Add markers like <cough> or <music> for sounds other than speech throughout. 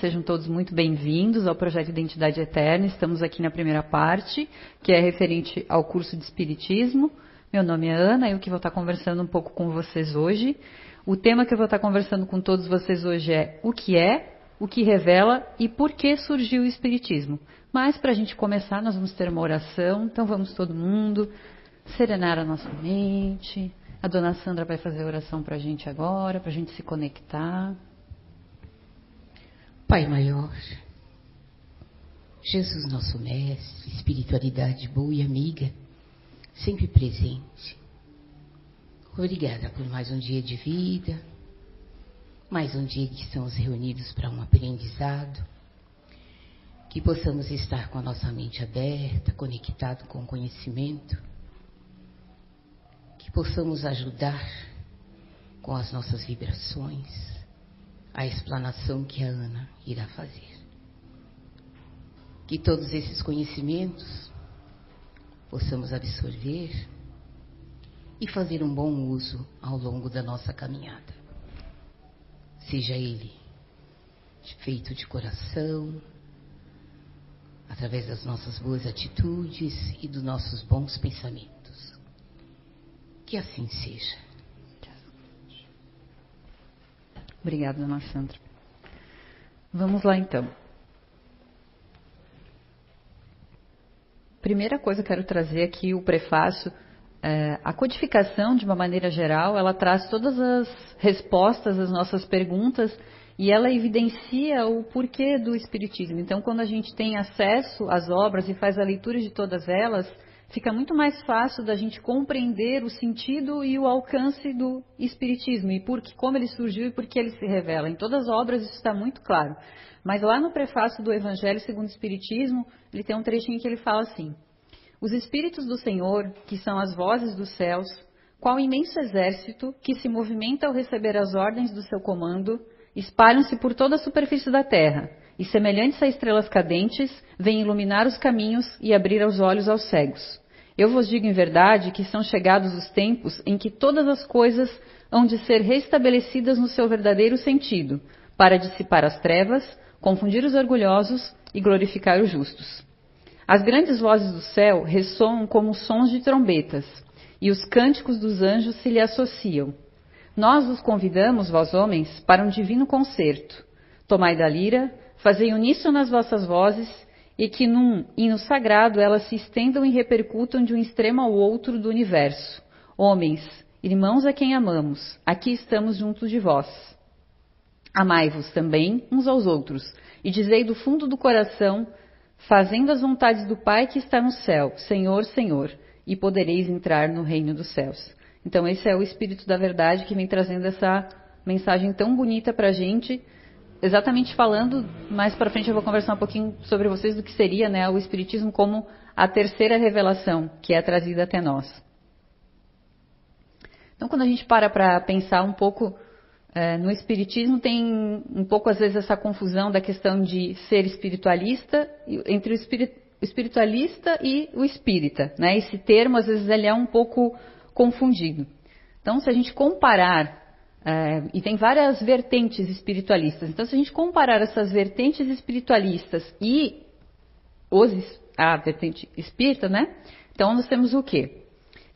sejam todos muito bem-vindos ao projeto Identidade Eterna. Estamos aqui na primeira parte, que é referente ao curso de Espiritismo. Meu nome é Ana, eu que vou estar conversando um pouco com vocês hoje. O tema que eu vou estar conversando com todos vocês hoje é o que é, o que revela e por que surgiu o Espiritismo. Mas para a gente começar, nós vamos ter uma oração, então vamos todo mundo serenar a nossa mente. A dona Sandra vai fazer a oração para a gente agora, para a gente se conectar. Pai maior, Jesus nosso mestre, espiritualidade boa e amiga, sempre presente. Obrigada por mais um dia de vida, mais um dia que estamos reunidos para um aprendizado, que possamos estar com a nossa mente aberta, conectado com o conhecimento, que possamos ajudar com as nossas vibrações a explanação que a Ana irá fazer. Que todos esses conhecimentos possamos absorver e fazer um bom uso ao longo da nossa caminhada. Seja ele feito de coração, através das nossas boas atitudes e dos nossos bons pensamentos. Que assim seja. Obrigada, dona Sandra. Vamos lá então. Primeira coisa que quero trazer aqui o prefácio. É, a codificação, de uma maneira geral, ela traz todas as respostas às nossas perguntas e ela evidencia o porquê do Espiritismo. Então, quando a gente tem acesso às obras e faz a leitura de todas elas, fica muito mais fácil da gente compreender o sentido e o alcance do Espiritismo e por que, como ele surgiu e por que ele se revela. Em todas as obras isso está muito claro. Mas lá no prefácio do Evangelho segundo o Espiritismo, ele tem um trechinho que ele fala assim: Os Espíritos do Senhor, que são as vozes dos céus, qual imenso exército que se movimenta ao receber as ordens do seu comando, espalham-se por toda a superfície da terra e, semelhantes a estrelas cadentes, vêm iluminar os caminhos e abrir os olhos aos cegos. Eu vos digo em verdade que são chegados os tempos em que todas as coisas hão de ser restabelecidas no seu verdadeiro sentido, para dissipar as trevas, confundir os orgulhosos e glorificar os justos. As grandes vozes do céu ressoam como sons de trombetas, e os cânticos dos anjos se lhe associam. Nós os convidamos, vós homens, para um divino concerto. Tomai da lira, fazei uníssono as vossas vozes e que num hino sagrado elas se estendam e repercutam de um extremo ao outro do universo. Homens, irmãos a quem amamos, aqui estamos juntos de vós. Amai-vos também uns aos outros, e dizei do fundo do coração, fazendo as vontades do Pai que está no céu, Senhor, Senhor, e podereis entrar no reino dos céus. Então, esse é o Espírito da Verdade que vem trazendo essa mensagem tão bonita para a gente exatamente falando, mais para frente eu vou conversar um pouquinho sobre vocês do que seria né, o Espiritismo como a terceira revelação que é trazida até nós. Então, quando a gente para para pensar um pouco é, no Espiritismo, tem um pouco às vezes essa confusão da questão de ser espiritualista, entre o espiritualista e o espírita. Né? Esse termo, às vezes, ele é um pouco confundido. Então, se a gente comparar é, e tem várias vertentes espiritualistas. Então, se a gente comparar essas vertentes espiritualistas e os, a vertente espírita, né? Então, nós temos o quê?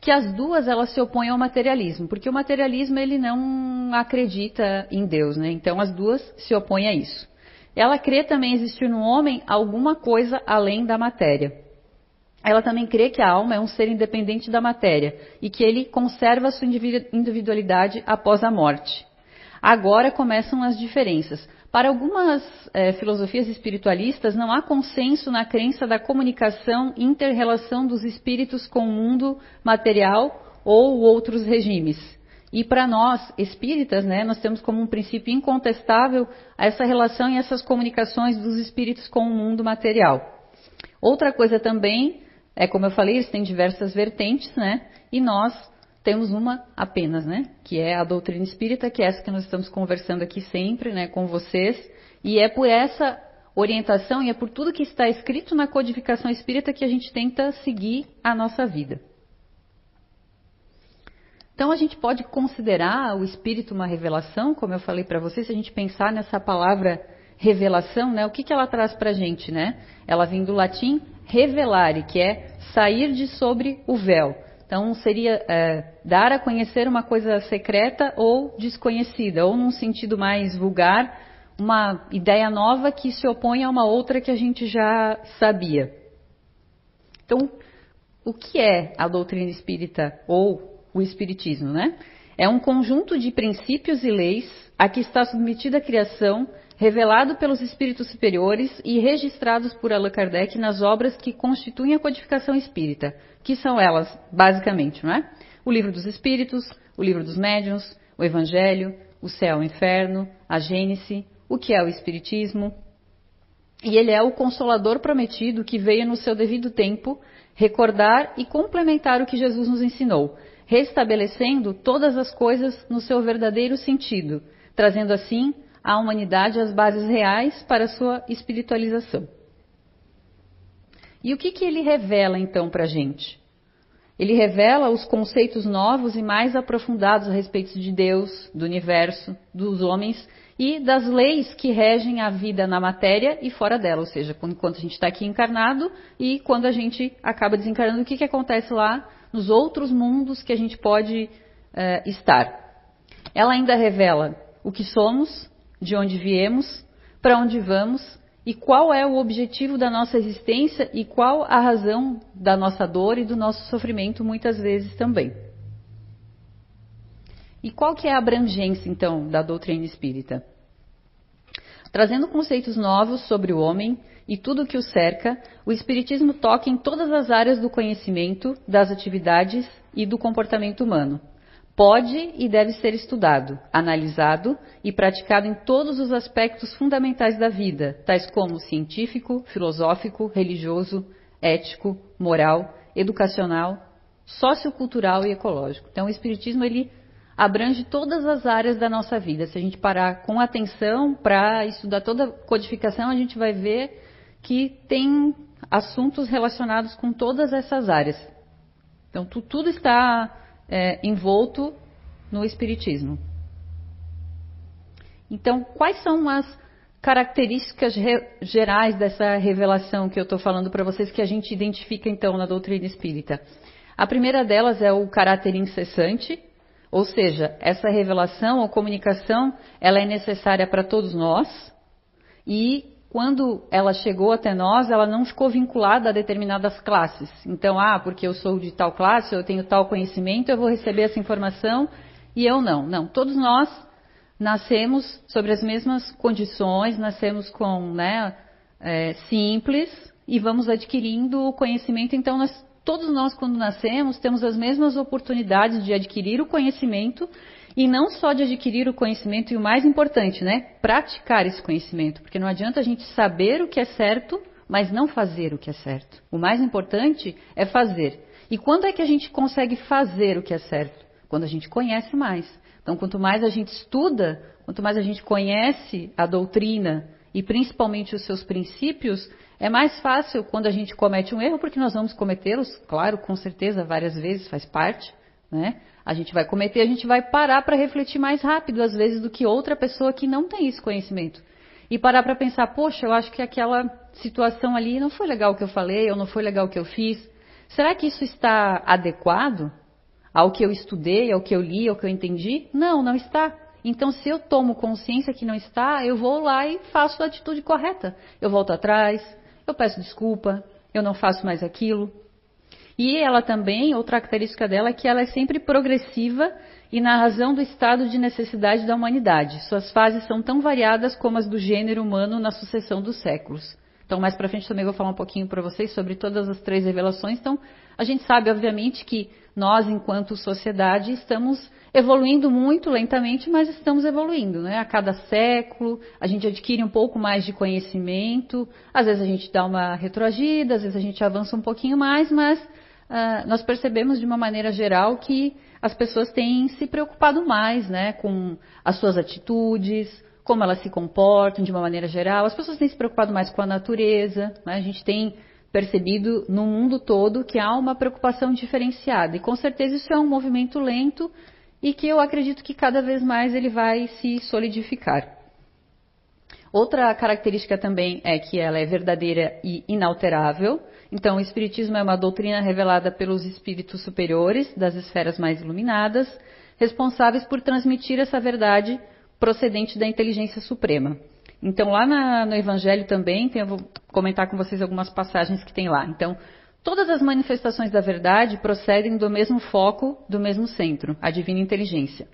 Que as duas elas se opõem ao materialismo, porque o materialismo ele não acredita em Deus, né? Então, as duas se opõem a isso. Ela crê também existir no homem alguma coisa além da matéria ela também crê que a alma é um ser independente da matéria e que ele conserva sua individualidade após a morte. Agora começam as diferenças. Para algumas é, filosofias espiritualistas, não há consenso na crença da comunicação e inter-relação dos espíritos com o mundo material ou outros regimes. E para nós, espíritas, né, nós temos como um princípio incontestável essa relação e essas comunicações dos espíritos com o mundo material. Outra coisa também é como eu falei, eles têm diversas vertentes, né? E nós temos uma apenas, né? Que é a doutrina espírita, que é essa que nós estamos conversando aqui sempre, né, com vocês. E é por essa orientação e é por tudo que está escrito na codificação espírita que a gente tenta seguir a nossa vida. Então a gente pode considerar o espírito uma revelação, como eu falei para vocês, se a gente pensar nessa palavra revelação, né? O que, que ela traz para a gente, né? Ela vem do latim revelare, que é sair de sobre o véu. Então, seria é, dar a conhecer uma coisa secreta ou desconhecida, ou num sentido mais vulgar, uma ideia nova que se opõe a uma outra que a gente já sabia. Então, o que é a doutrina espírita ou o espiritismo, né? É um conjunto de princípios e leis a que está submetida a criação, revelado pelos espíritos superiores e registrados por Allan Kardec nas obras que constituem a codificação espírita, que são elas, basicamente, não é? O livro dos espíritos, o livro dos médiuns, o evangelho, o céu e o inferno, a gênese, o que é o espiritismo. E ele é o consolador prometido que veio no seu devido tempo recordar e complementar o que Jesus nos ensinou, restabelecendo todas as coisas no seu verdadeiro sentido, trazendo assim à humanidade as bases reais para a sua espiritualização. E o que, que ele revela então para a gente? Ele revela os conceitos novos e mais aprofundados a respeito de Deus, do universo, dos homens e das leis que regem a vida na matéria e fora dela, ou seja, enquanto a gente está aqui encarnado e quando a gente acaba desencarnando, o que, que acontece lá nos outros mundos que a gente pode uh, estar. Ela ainda revela o que somos, de onde viemos, para onde vamos e qual é o objetivo da nossa existência e qual a razão da nossa dor e do nosso sofrimento muitas vezes também. E qual que é a abrangência, então, da doutrina espírita? Trazendo conceitos novos sobre o homem e tudo o que o cerca, o Espiritismo toca em todas as áreas do conhecimento, das atividades e do comportamento humano. Pode e deve ser estudado, analisado e praticado em todos os aspectos fundamentais da vida, tais como científico, filosófico, religioso, ético, moral, educacional, sociocultural e ecológico. Então, o Espiritismo ele abrange todas as áreas da nossa vida. Se a gente parar com atenção para estudar toda a codificação, a gente vai ver que tem assuntos relacionados com todas essas áreas. Então, tu, tudo está é, envolto no Espiritismo. Então, quais são as características gerais dessa revelação que eu estou falando para vocês que a gente identifica então na doutrina espírita? A primeira delas é o caráter incessante, ou seja, essa revelação ou comunicação, ela é necessária para todos nós e quando ela chegou até nós, ela não ficou vinculada a determinadas classes. Então, ah, porque eu sou de tal classe, eu tenho tal conhecimento, eu vou receber essa informação e eu não. Não, todos nós nascemos sobre as mesmas condições, nascemos com, né, é, simples e vamos adquirindo o conhecimento. Então, nós Todos nós, quando nascemos, temos as mesmas oportunidades de adquirir o conhecimento e não só de adquirir o conhecimento e o mais importante, né? Praticar esse conhecimento, porque não adianta a gente saber o que é certo, mas não fazer o que é certo. O mais importante é fazer. E quando é que a gente consegue fazer o que é certo? Quando a gente conhece mais. Então, quanto mais a gente estuda, quanto mais a gente conhece a doutrina e principalmente os seus princípios, é mais fácil quando a gente comete um erro, porque nós vamos cometê-los, claro, com certeza, várias vezes, faz parte, né? A gente vai cometer, a gente vai parar para refletir mais rápido, às vezes, do que outra pessoa que não tem esse conhecimento. E parar para pensar, poxa, eu acho que aquela situação ali não foi legal o que eu falei, ou não foi legal o que eu fiz. Será que isso está adequado ao que eu estudei, ao que eu li, ao que eu entendi? Não, não está. Então, se eu tomo consciência que não está, eu vou lá e faço a atitude correta. Eu volto atrás, eu peço desculpa, eu não faço mais aquilo. E ela também, outra característica dela é que ela é sempre progressiva e na razão do estado de necessidade da humanidade. Suas fases são tão variadas como as do gênero humano na sucessão dos séculos. Então, mais para frente também vou falar um pouquinho para vocês sobre todas as três revelações. Então, a gente sabe, obviamente, que nós, enquanto sociedade, estamos evoluindo muito lentamente, mas estamos evoluindo, né? A cada século, a gente adquire um pouco mais de conhecimento, às vezes a gente dá uma retroagida, às vezes a gente avança um pouquinho mais, mas uh, nós percebemos de uma maneira geral que as pessoas têm se preocupado mais, né, com as suas atitudes, como elas se comportam de uma maneira geral. As pessoas têm se preocupado mais com a natureza, né? A gente tem percebido no mundo todo que há uma preocupação diferenciada. E com certeza isso é um movimento lento e que eu acredito que cada vez mais ele vai se solidificar. Outra característica também é que ela é verdadeira e inalterável. Então, o Espiritismo é uma doutrina revelada pelos espíritos superiores das esferas mais iluminadas, responsáveis por transmitir essa verdade procedente da inteligência suprema. Então, lá na, no Evangelho também, tem, eu vou comentar com vocês algumas passagens que tem lá. Então, todas as manifestações da verdade procedem do mesmo foco, do mesmo centro, a divina inteligência.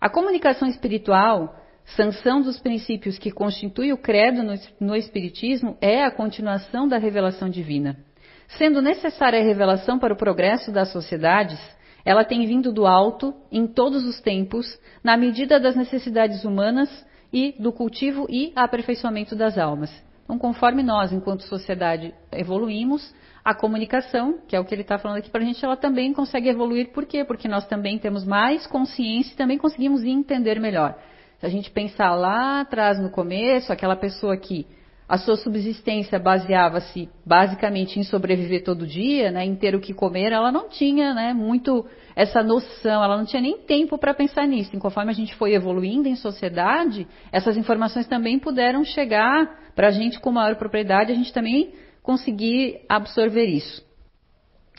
A comunicação espiritual, sanção dos princípios que constitui o credo no, no Espiritismo, é a continuação da revelação divina. Sendo necessária a revelação para o progresso das sociedades, ela tem vindo do alto, em todos os tempos, na medida das necessidades humanas e do cultivo e aperfeiçoamento das almas. Então, conforme nós, enquanto sociedade, evoluímos, a comunicação, que é o que ele está falando aqui para a gente, ela também consegue evoluir. Por quê? Porque nós também temos mais consciência e também conseguimos entender melhor. Se a gente pensar lá atrás, no começo, aquela pessoa que a sua subsistência baseava-se basicamente em sobreviver todo dia, né, em ter o que comer, ela não tinha né, muito essa noção, ela não tinha nem tempo para pensar nisso. E conforme a gente foi evoluindo em sociedade, essas informações também puderam chegar para a gente com maior propriedade, a gente também conseguir absorver isso.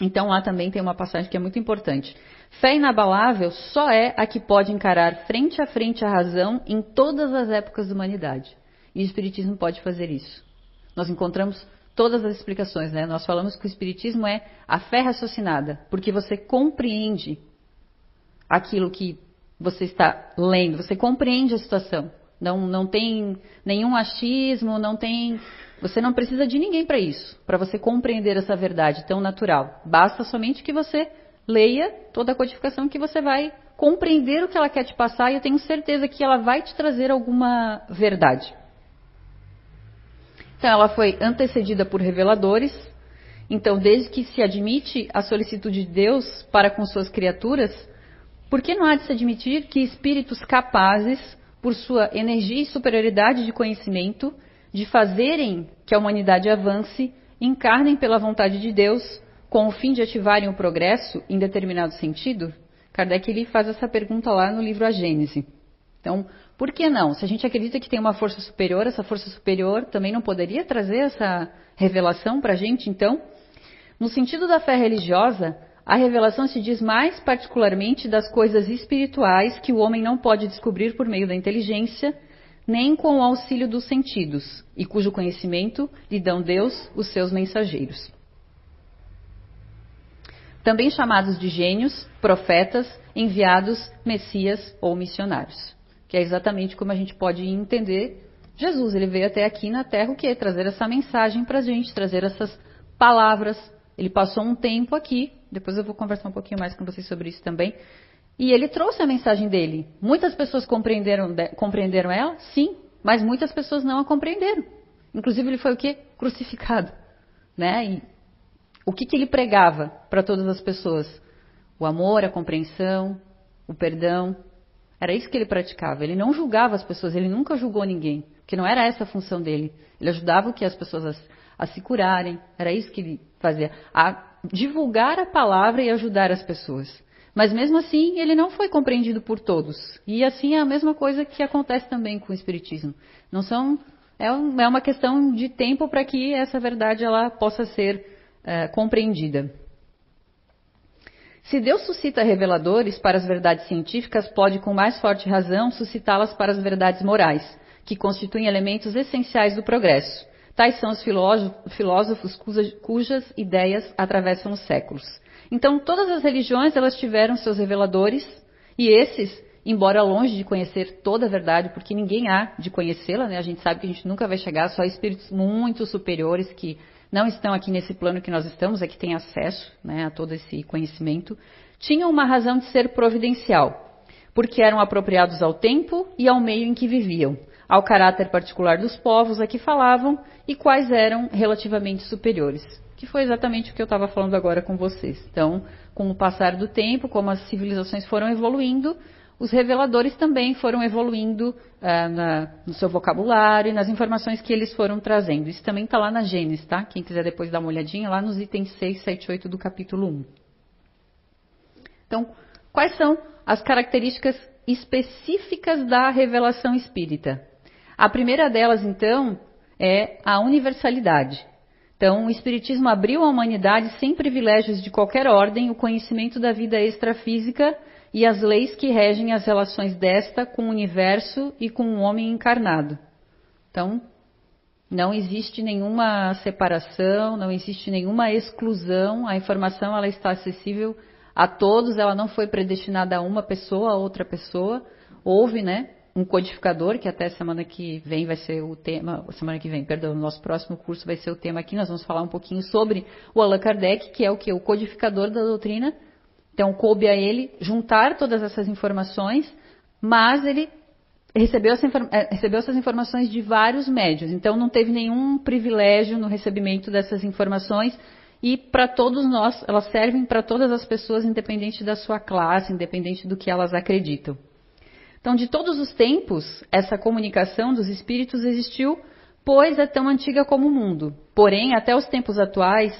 Então lá também tem uma passagem que é muito importante. Fé inabalável só é a que pode encarar frente a frente a razão em todas as épocas da humanidade. E o Espiritismo pode fazer isso. Nós encontramos todas as explicações, né? Nós falamos que o Espiritismo é a fé raciocinada, porque você compreende aquilo que você está lendo, você compreende a situação. Não, não tem nenhum achismo, não tem você não precisa de ninguém para isso, para você compreender essa verdade tão natural. Basta somente que você leia toda a codificação que você vai compreender o que ela quer te passar e eu tenho certeza que ela vai te trazer alguma verdade. Então, ela foi antecedida por reveladores. Então, desde que se admite a solicitude de Deus para com suas criaturas, por que não há de se admitir que espíritos capazes, por sua energia e superioridade de conhecimento, de fazerem que a humanidade avance, encarnem pela vontade de Deus, com o fim de ativarem o progresso em determinado sentido? Kardec ele faz essa pergunta lá no livro A Gênese. Então, por que não? Se a gente acredita que tem uma força superior, essa força superior também não poderia trazer essa revelação para a gente, então? No sentido da fé religiosa, a revelação se diz mais particularmente das coisas espirituais que o homem não pode descobrir por meio da inteligência, nem com o auxílio dos sentidos, e cujo conhecimento lhe dão Deus os seus mensageiros. Também chamados de gênios, profetas, enviados, messias ou missionários. Que é exatamente como a gente pode entender Jesus. Ele veio até aqui na Terra o quê? Trazer essa mensagem para a gente, trazer essas palavras. Ele passou um tempo aqui, depois eu vou conversar um pouquinho mais com vocês sobre isso também, e ele trouxe a mensagem dele. Muitas pessoas compreenderam, compreenderam ela? Sim, mas muitas pessoas não a compreenderam. Inclusive ele foi o quê? Crucificado. Né? E o que, que ele pregava para todas as pessoas? O amor, a compreensão, o perdão. Era isso que ele praticava. Ele não julgava as pessoas, ele nunca julgou ninguém, porque não era essa a função dele. Ele ajudava que as pessoas a, a se curarem. Era isso que ele fazia, a divulgar a palavra e ajudar as pessoas. Mas mesmo assim, ele não foi compreendido por todos. E assim é a mesma coisa que acontece também com o espiritismo. Não são é, é uma questão de tempo para que essa verdade ela possa ser é, compreendida. Se Deus suscita reveladores para as verdades científicas, pode com mais forte razão suscitá-las para as verdades morais, que constituem elementos essenciais do progresso. Tais são os filósofos cujas ideias atravessam os séculos. Então, todas as religiões elas tiveram seus reveladores e esses, embora longe de conhecer toda a verdade, porque ninguém há de conhecê-la, né? A gente sabe que a gente nunca vai chegar, só espíritos muito superiores que não estão aqui nesse plano que nós estamos, é que têm acesso né, a todo esse conhecimento, tinham uma razão de ser providencial, porque eram apropriados ao tempo e ao meio em que viviam, ao caráter particular dos povos a que falavam e quais eram relativamente superiores que foi exatamente o que eu estava falando agora com vocês. Então, com o passar do tempo, como as civilizações foram evoluindo, os reveladores também foram evoluindo uh, na, no seu vocabulário e nas informações que eles foram trazendo. Isso também está lá na Gênesis, tá? Quem quiser depois dar uma olhadinha, lá nos itens 6, 7 8 do capítulo 1. Então, quais são as características específicas da revelação espírita? A primeira delas, então, é a universalidade. Então, o Espiritismo abriu à humanidade, sem privilégios de qualquer ordem, o conhecimento da vida extrafísica e as leis que regem as relações desta com o universo e com o homem encarnado. Então, não existe nenhuma separação, não existe nenhuma exclusão, a informação ela está acessível a todos, ela não foi predestinada a uma pessoa, a outra pessoa. Houve, né, um codificador, que até semana que vem vai ser o tema, semana que vem, perdão, no nosso próximo curso vai ser o tema aqui, nós vamos falar um pouquinho sobre o Allan Kardec, que é o que? O codificador da doutrina. Então, coube a ele juntar todas essas informações, mas ele recebeu, essa, eh, recebeu essas informações de vários médios, então não teve nenhum privilégio no recebimento dessas informações, e para todos nós, elas servem para todas as pessoas, independente da sua classe, independente do que elas acreditam. Então, de todos os tempos, essa comunicação dos espíritos existiu, pois é tão antiga como o mundo. Porém, até os tempos atuais,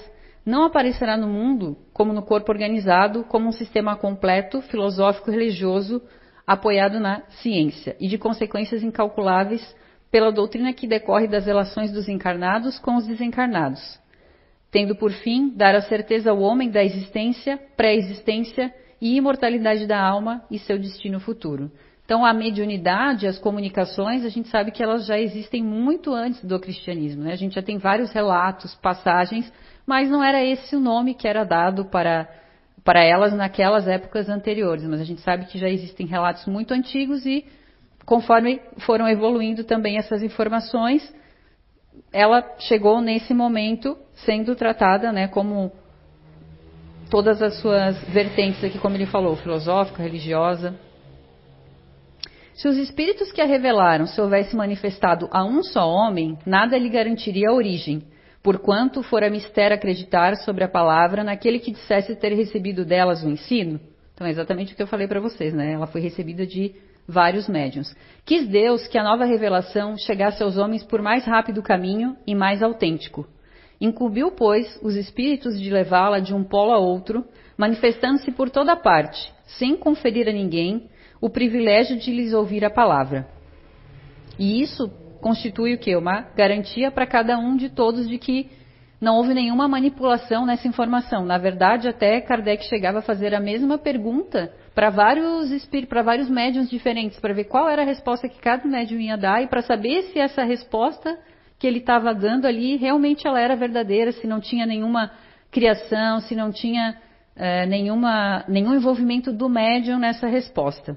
não aparecerá no mundo, como no corpo organizado, como um sistema completo, filosófico religioso, apoiado na ciência e de consequências incalculáveis pela doutrina que decorre das relações dos encarnados com os desencarnados, tendo por fim dar a certeza ao homem da existência, pré-existência e imortalidade da alma e seu destino futuro. Então, a mediunidade, as comunicações, a gente sabe que elas já existem muito antes do cristianismo. Né? A gente já tem vários relatos, passagens, mas não era esse o nome que era dado para, para elas naquelas épocas anteriores. Mas a gente sabe que já existem relatos muito antigos e, conforme foram evoluindo também essas informações, ela chegou nesse momento sendo tratada né, como todas as suas vertentes aqui, como ele falou, filosófica, religiosa. Se os espíritos que a revelaram se houvesse manifestado a um só homem, nada lhe garantiria a origem, porquanto fora mistério acreditar sobre a palavra naquele que dissesse ter recebido delas o ensino. Então é exatamente o que eu falei para vocês, né? Ela foi recebida de vários médiuns. Quis Deus que a nova revelação chegasse aos homens por mais rápido caminho e mais autêntico. Incumbiu, pois, os espíritos de levá-la de um polo a outro, manifestando-se por toda parte, sem conferir a ninguém o privilégio de lhes ouvir a palavra. E isso constitui o que? Uma garantia para cada um de todos de que não houve nenhuma manipulação nessa informação. Na verdade, até Kardec chegava a fazer a mesma pergunta para vários para vários médiums diferentes, para ver qual era a resposta que cada médium ia dar e para saber se essa resposta que ele estava dando ali realmente ela era verdadeira, se não tinha nenhuma criação, se não tinha é, nenhuma, nenhum envolvimento do médium nessa resposta.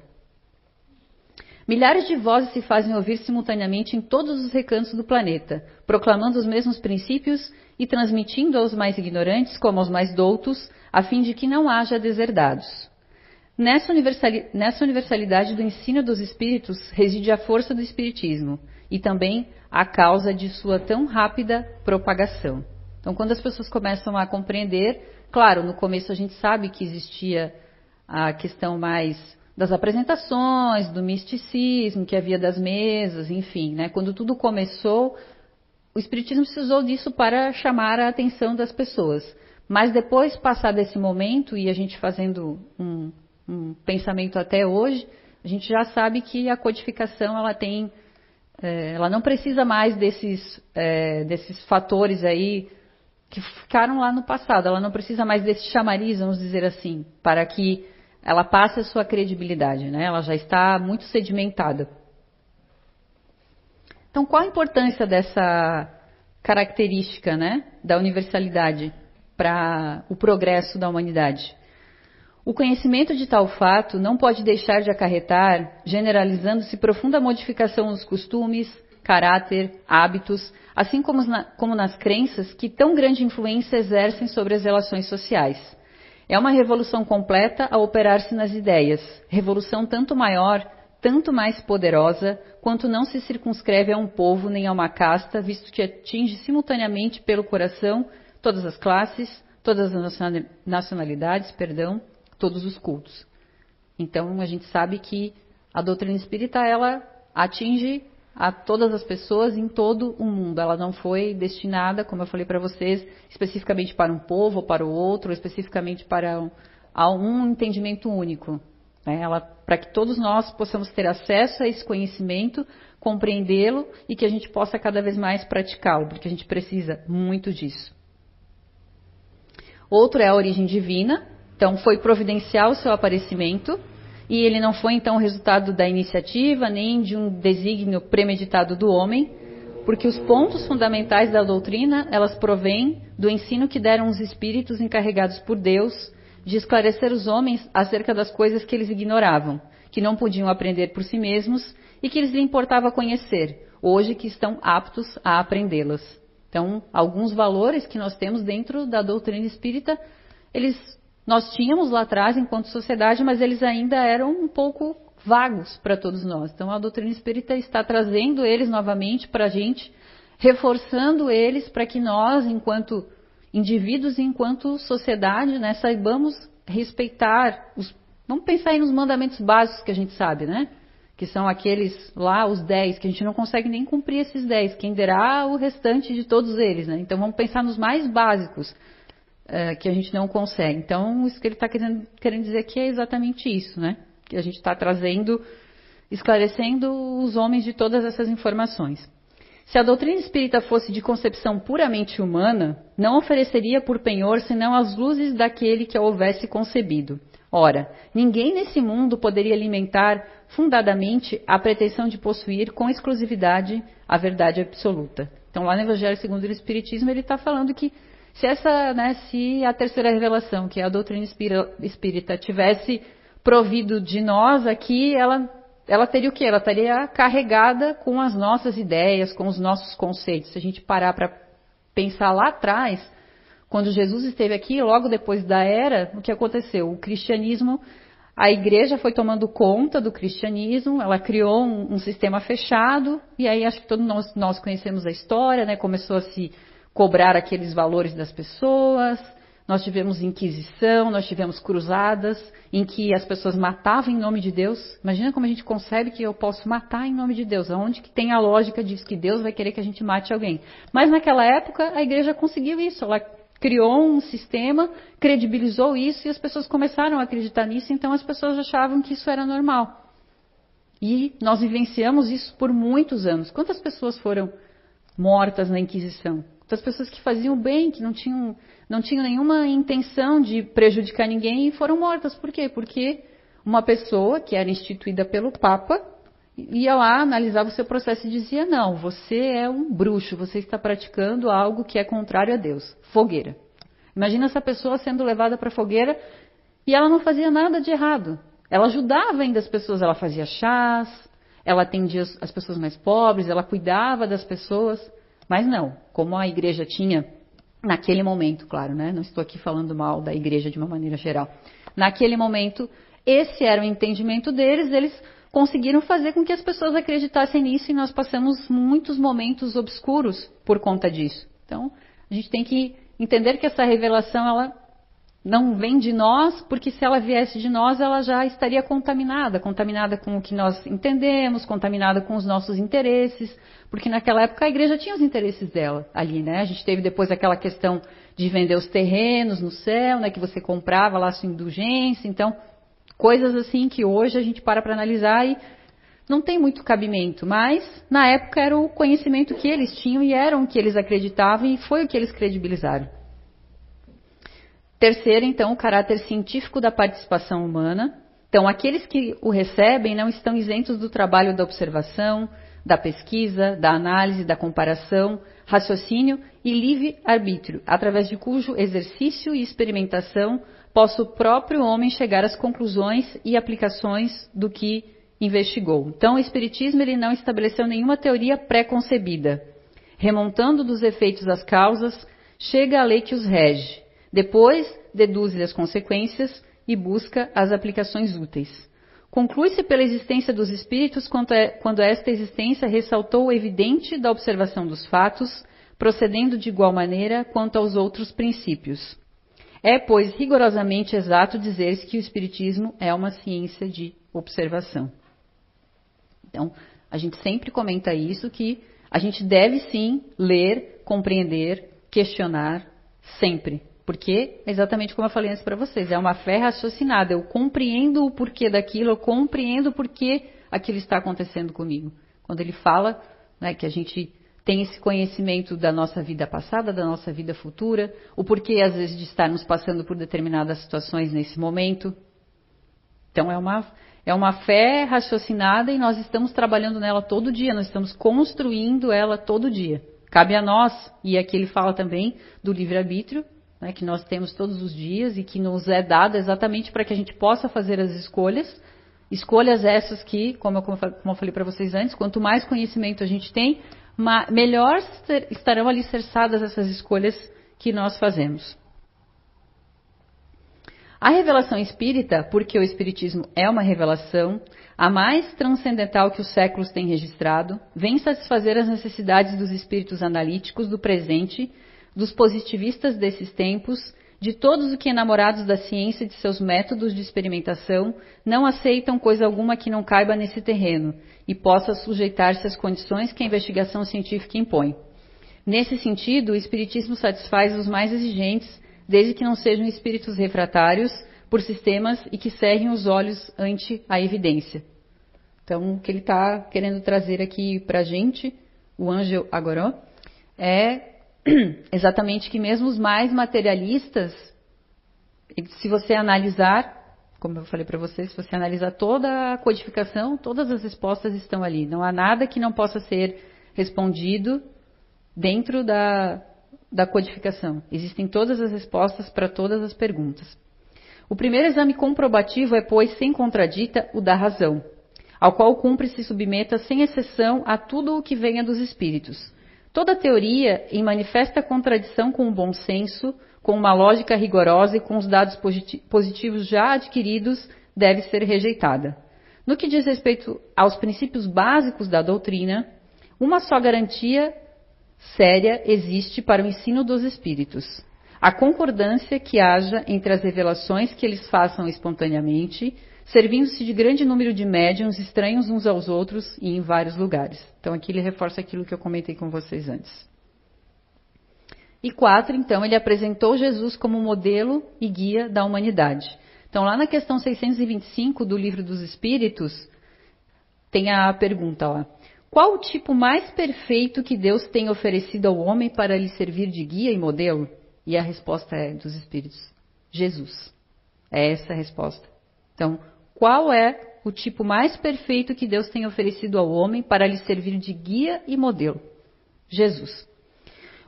Milhares de vozes se fazem ouvir simultaneamente em todos os recantos do planeta, proclamando os mesmos princípios e transmitindo aos mais ignorantes como aos mais doutos, a fim de que não haja deserdados. Nessa, universalidade do ensino dos espíritos reside a força do espiritismo e também a causa de sua tão rápida propagação. Então, quando as pessoas começam a compreender, claro, no começo a gente sabe que existia a questão mais das apresentações, do misticismo que havia das mesas, enfim, né? Quando tudo começou, o espiritismo precisou disso para chamar a atenção das pessoas. Mas depois, passar desse momento e a gente fazendo um, um pensamento até hoje, a gente já sabe que a codificação ela tem, é, ela não precisa mais desses, é, desses fatores aí que ficaram lá no passado. Ela não precisa mais desse chamariz, vamos dizer assim, para que ela passa a sua credibilidade, né? Ela já está muito sedimentada. Então, qual a importância dessa característica, né, da universalidade para o progresso da humanidade? O conhecimento de tal fato não pode deixar de acarretar, generalizando-se profunda modificação nos costumes, caráter, hábitos, assim como, na, como nas crenças que tão grande influência exercem sobre as relações sociais. É uma revolução completa a operar-se nas ideias, revolução tanto maior, tanto mais poderosa, quanto não se circunscreve a um povo nem a uma casta, visto que atinge simultaneamente pelo coração todas as classes, todas as nacionalidades, perdão, todos os cultos. Então a gente sabe que a doutrina espírita ela atinge a todas as pessoas em todo o mundo. Ela não foi destinada, como eu falei para vocês, especificamente para um povo ou para o outro, ou especificamente para um, a um entendimento único. Né? Ela, para que todos nós possamos ter acesso a esse conhecimento, compreendê-lo e que a gente possa cada vez mais praticá-lo, porque a gente precisa muito disso. Outro é a origem divina, então foi providencial o seu aparecimento, e ele não foi então resultado da iniciativa nem de um desígnio premeditado do homem, porque os pontos fundamentais da doutrina, elas provêm do ensino que deram os espíritos encarregados por Deus de esclarecer os homens acerca das coisas que eles ignoravam, que não podiam aprender por si mesmos e que lhes importava conhecer, hoje que estão aptos a aprendê-las. Então, alguns valores que nós temos dentro da doutrina espírita, eles nós tínhamos lá atrás enquanto sociedade, mas eles ainda eram um pouco vagos para todos nós. Então, a doutrina espírita está trazendo eles novamente para a gente, reforçando eles para que nós, enquanto indivíduos e enquanto sociedade, né, saibamos respeitar os. Vamos pensar aí nos mandamentos básicos que a gente sabe, né? Que são aqueles lá, os 10, que a gente não consegue nem cumprir esses 10, quem derá o restante de todos eles, né? Então vamos pensar nos mais básicos é, que a gente não consegue. Então, isso que ele está querendo, querendo dizer aqui é exatamente isso, né? Que a gente está trazendo, esclarecendo os homens de todas essas informações. Se a doutrina espírita fosse de concepção puramente humana, não ofereceria por penhor senão as luzes daquele que a houvesse concebido. Ora, ninguém nesse mundo poderia alimentar fundadamente a pretensão de possuir com exclusividade a verdade absoluta. Então, lá no Evangelho segundo o Espiritismo, ele está falando que se essa, né, se a terceira revelação, que é a doutrina espírita, tivesse provido de nós aqui, ela, ela teria o quê? Ela estaria carregada com as nossas ideias, com os nossos conceitos. Se a gente parar para pensar lá atrás, quando Jesus esteve aqui, logo depois da era, o que aconteceu? O cristianismo, a igreja foi tomando conta do cristianismo, ela criou um, um sistema fechado, e aí acho que todos nós, nós conhecemos a história, né? Começou a se cobrar aqueles valores das pessoas. Nós tivemos inquisição, nós tivemos cruzadas em que as pessoas matavam em nome de Deus. Imagina como a gente concebe que eu posso matar em nome de Deus. Aonde que tem a lógica disso que Deus vai querer que a gente mate alguém? Mas naquela época a igreja conseguiu isso. Ela criou um sistema, credibilizou isso e as pessoas começaram a acreditar nisso. Então as pessoas achavam que isso era normal. E nós vivenciamos isso por muitos anos. Quantas pessoas foram mortas na Inquisição? Das pessoas que faziam bem, que não tinham, não tinham nenhuma intenção de prejudicar ninguém e foram mortas. Por quê? Porque uma pessoa que era instituída pelo Papa ia lá, analisava o seu processo e dizia: Não, você é um bruxo, você está praticando algo que é contrário a Deus. Fogueira. Imagina essa pessoa sendo levada para a fogueira e ela não fazia nada de errado. Ela ajudava ainda as pessoas, ela fazia chás, ela atendia as pessoas mais pobres, ela cuidava das pessoas. Mas não, como a igreja tinha, naquele momento, claro, né? Não estou aqui falando mal da igreja de uma maneira geral. Naquele momento, esse era o entendimento deles, eles conseguiram fazer com que as pessoas acreditassem nisso e nós passamos muitos momentos obscuros por conta disso. Então, a gente tem que entender que essa revelação ela não vem de nós, porque se ela viesse de nós, ela já estaria contaminada, contaminada com o que nós entendemos, contaminada com os nossos interesses, porque naquela época a igreja tinha os interesses dela ali, né? A gente teve depois aquela questão de vender os terrenos no céu, né? Que você comprava lá a sua indulgência, então coisas assim que hoje a gente para para analisar e não tem muito cabimento, mas na época era o conhecimento que eles tinham e eram o que eles acreditavam e foi o que eles credibilizaram. Terceiro, então, o caráter científico da participação humana. Então, aqueles que o recebem não estão isentos do trabalho da observação, da pesquisa, da análise, da comparação, raciocínio e livre-arbítrio, através de cujo exercício e experimentação possa o próprio homem chegar às conclusões e aplicações do que investigou. Então, o Espiritismo ele não estabeleceu nenhuma teoria pré-concebida. Remontando dos efeitos às causas, chega à lei que os rege depois, deduz as consequências e busca as aplicações úteis. Conclui-se pela existência dos espíritos é, quando esta existência ressaltou o evidente da observação dos fatos, procedendo de igual maneira quanto aos outros princípios. É, pois, rigorosamente exato dizer-se que o Espiritismo é uma ciência de observação. Então, a gente sempre comenta isso, que a gente deve sim ler, compreender, questionar, sempre. Porque, exatamente como eu falei antes para vocês, é uma fé raciocinada. Eu compreendo o porquê daquilo, eu compreendo o porquê aquilo está acontecendo comigo. quando ele fala né, que a gente tem esse conhecimento da nossa vida passada, da nossa vida futura, o porquê às vezes de estarmos passando por determinadas situações nesse momento. Então é uma é uma fé raciocinada e nós estamos trabalhando nela todo dia, nós estamos construindo ela todo dia. Cabe a nós, e aqui ele fala também do livre-arbítrio, né, que nós temos todos os dias e que nos é dado exatamente para que a gente possa fazer as escolhas. Escolhas essas que, como eu, como eu falei para vocês antes, quanto mais conhecimento a gente tem, melhor estarão alicerçadas essas escolhas que nós fazemos. A revelação espírita, porque o espiritismo é uma revelação, a mais transcendental que os séculos têm registrado, vem satisfazer as necessidades dos espíritos analíticos do presente, dos positivistas desses tempos, de todos os que, enamorados da ciência e de seus métodos de experimentação, não aceitam coisa alguma que não caiba nesse terreno e possa sujeitar-se às condições que a investigação científica impõe. Nesse sentido, o Espiritismo satisfaz os mais exigentes desde que não sejam espíritos refratários por sistemas e que cerrem os olhos ante a evidência. Então, o que ele está querendo trazer aqui para a gente, o Ângelo Agoró, é <clears throat> exatamente que mesmo os mais materialistas, se você analisar, como eu falei para vocês, se você analisar toda a codificação, todas as respostas estão ali. Não há nada que não possa ser respondido dentro da, da codificação. Existem todas as respostas para todas as perguntas. O primeiro exame comprobativo é, pois, sem contradita, o da razão, ao qual cumpre se submeta sem exceção a tudo o que venha dos espíritos. Toda teoria, em manifesta contradição com o bom senso, com uma lógica rigorosa e com os dados positivos já adquiridos, deve ser rejeitada. No que diz respeito aos princípios básicos da doutrina, uma só garantia séria existe para o ensino dos espíritos. A concordância que haja entre as revelações que eles façam espontaneamente, servindo-se de grande número de médiums estranhos uns aos outros e em vários lugares. Então aqui ele reforça aquilo que eu comentei com vocês antes. E quatro, então, ele apresentou Jesus como modelo e guia da humanidade. Então, lá na questão 625 do Livro dos Espíritos, tem a pergunta lá. Qual o tipo mais perfeito que Deus tem oferecido ao homem para lhe servir de guia e modelo? E a resposta é dos Espíritos: Jesus. É essa a resposta. Então, qual é o tipo mais perfeito que Deus tem oferecido ao homem para lhe servir de guia e modelo? Jesus.